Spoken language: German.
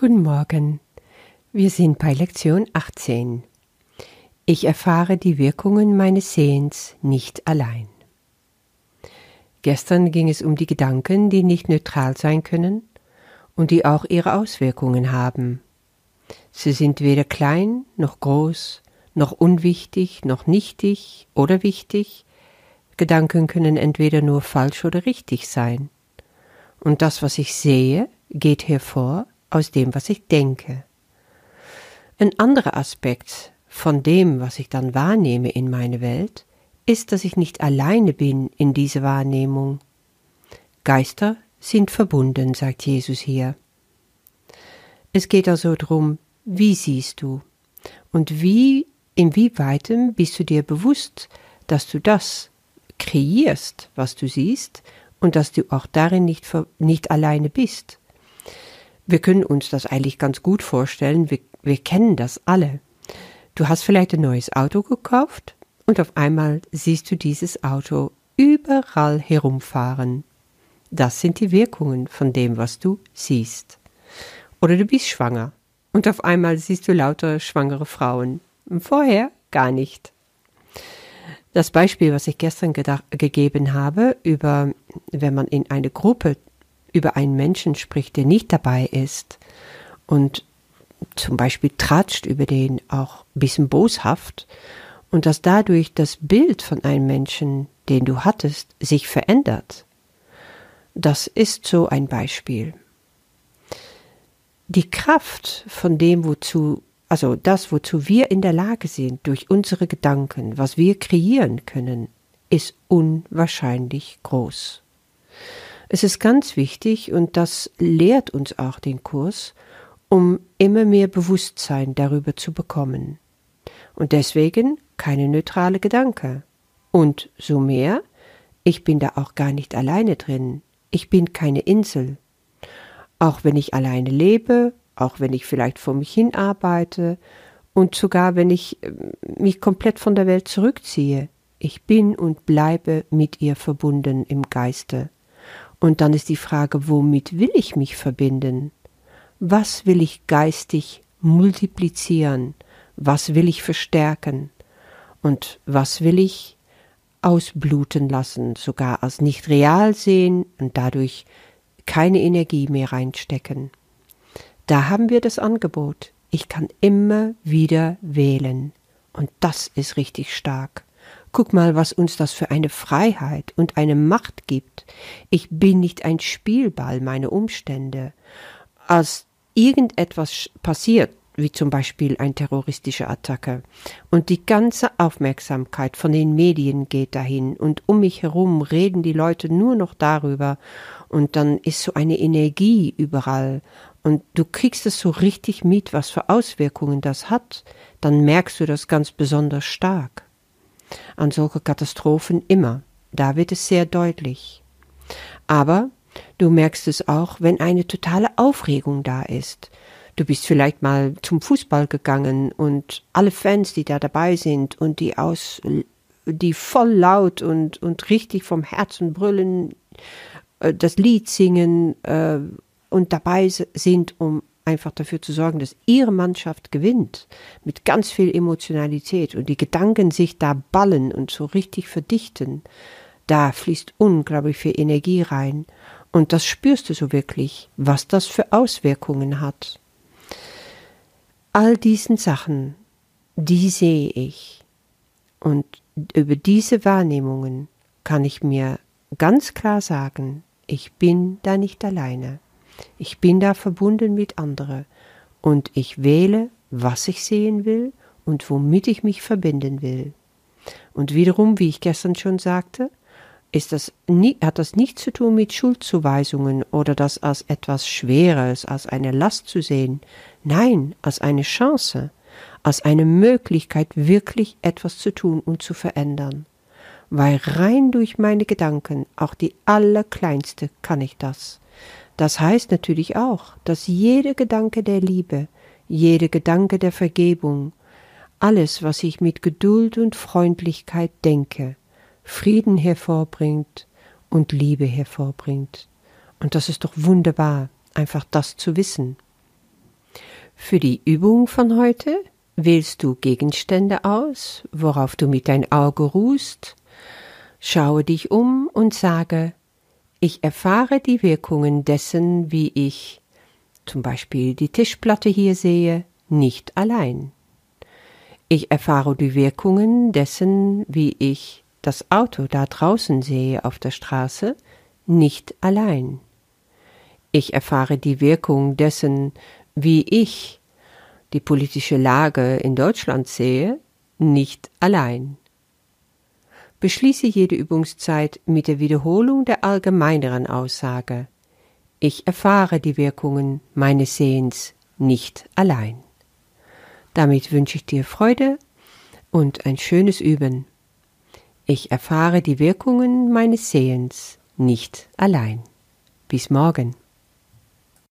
Guten Morgen. Wir sind bei Lektion 18. Ich erfahre die Wirkungen meines Sehens nicht allein. Gestern ging es um die Gedanken, die nicht neutral sein können und die auch ihre Auswirkungen haben. Sie sind weder klein noch groß, noch unwichtig, noch nichtig oder wichtig. Gedanken können entweder nur falsch oder richtig sein. Und das, was ich sehe, geht hervor aus dem, was ich denke. Ein anderer Aspekt von dem, was ich dann wahrnehme in meine Welt, ist, dass ich nicht alleine bin in dieser Wahrnehmung. Geister sind verbunden, sagt Jesus hier. Es geht also darum, wie siehst du und wie, inwieweitem bist du dir bewusst, dass du das kreierst, was du siehst, und dass du auch darin nicht, nicht alleine bist. Wir können uns das eigentlich ganz gut vorstellen. Wir, wir kennen das alle. Du hast vielleicht ein neues Auto gekauft und auf einmal siehst du dieses Auto überall herumfahren. Das sind die Wirkungen von dem, was du siehst. Oder du bist schwanger und auf einmal siehst du lauter schwangere Frauen. Vorher gar nicht. Das Beispiel, was ich gestern gegeben habe, über wenn man in eine Gruppe über einen Menschen spricht, der nicht dabei ist und zum Beispiel tratscht über den auch ein bisschen boshaft und dass dadurch das Bild von einem Menschen, den du hattest, sich verändert. Das ist so ein Beispiel. Die Kraft von dem, wozu, also das, wozu wir in der Lage sind, durch unsere Gedanken, was wir kreieren können, ist unwahrscheinlich groß. Es ist ganz wichtig, und das lehrt uns auch den Kurs, um immer mehr Bewusstsein darüber zu bekommen. Und deswegen keine neutrale Gedanke. Und so mehr, ich bin da auch gar nicht alleine drin. Ich bin keine Insel. Auch wenn ich alleine lebe, auch wenn ich vielleicht vor mich hin arbeite und sogar wenn ich äh, mich komplett von der Welt zurückziehe, ich bin und bleibe mit ihr verbunden im Geiste. Und dann ist die Frage, womit will ich mich verbinden? Was will ich geistig multiplizieren? Was will ich verstärken? Und was will ich ausbluten lassen, sogar als nicht real sehen und dadurch keine Energie mehr reinstecken? Da haben wir das Angebot. Ich kann immer wieder wählen. Und das ist richtig stark. Guck mal, was uns das für eine Freiheit und eine Macht gibt. Ich bin nicht ein Spielball meiner Umstände. Als irgendetwas passiert, wie zum Beispiel eine terroristische Attacke, und die ganze Aufmerksamkeit von den Medien geht dahin, und um mich herum reden die Leute nur noch darüber, und dann ist so eine Energie überall, und du kriegst es so richtig mit, was für Auswirkungen das hat, dann merkst du das ganz besonders stark an solche Katastrophen immer. Da wird es sehr deutlich. Aber du merkst es auch, wenn eine totale Aufregung da ist. Du bist vielleicht mal zum Fußball gegangen und alle Fans, die da dabei sind und die aus, die voll laut und, und richtig vom Herzen brüllen, äh, das Lied singen äh, und dabei sind, um einfach dafür zu sorgen, dass ihre Mannschaft gewinnt, mit ganz viel Emotionalität und die Gedanken sich da ballen und so richtig verdichten, da fließt unglaublich viel Energie rein und das spürst du so wirklich, was das für Auswirkungen hat. All diesen Sachen, die sehe ich und über diese Wahrnehmungen kann ich mir ganz klar sagen, ich bin da nicht alleine. Ich bin da verbunden mit anderen und ich wähle, was ich sehen will und womit ich mich verbinden will. Und wiederum, wie ich gestern schon sagte, ist das hat das nichts zu tun mit Schuldzuweisungen oder das als etwas Schweres, als eine Last zu sehen. Nein, als eine Chance, als eine Möglichkeit, wirklich etwas zu tun und zu verändern. Weil rein durch meine Gedanken, auch die allerkleinste, kann ich das. Das heißt natürlich auch, dass jeder Gedanke der Liebe, jeder Gedanke der Vergebung, alles, was ich mit Geduld und Freundlichkeit denke, Frieden hervorbringt und Liebe hervorbringt. Und das ist doch wunderbar, einfach das zu wissen. Für die Übung von heute wählst du Gegenstände aus, worauf du mit dein Auge ruhst, schaue dich um und sage, ich erfahre die Wirkungen dessen, wie ich zum Beispiel die Tischplatte hier sehe, nicht allein. Ich erfahre die Wirkungen dessen, wie ich das Auto da draußen sehe auf der Straße, nicht allein. Ich erfahre die Wirkung dessen, wie ich die politische Lage in Deutschland sehe, nicht allein. Beschließe jede Übungszeit mit der Wiederholung der allgemeineren Aussage. Ich erfahre die Wirkungen meines Sehens nicht allein. Damit wünsche ich dir Freude und ein schönes Üben. Ich erfahre die Wirkungen meines Sehens nicht allein. Bis morgen.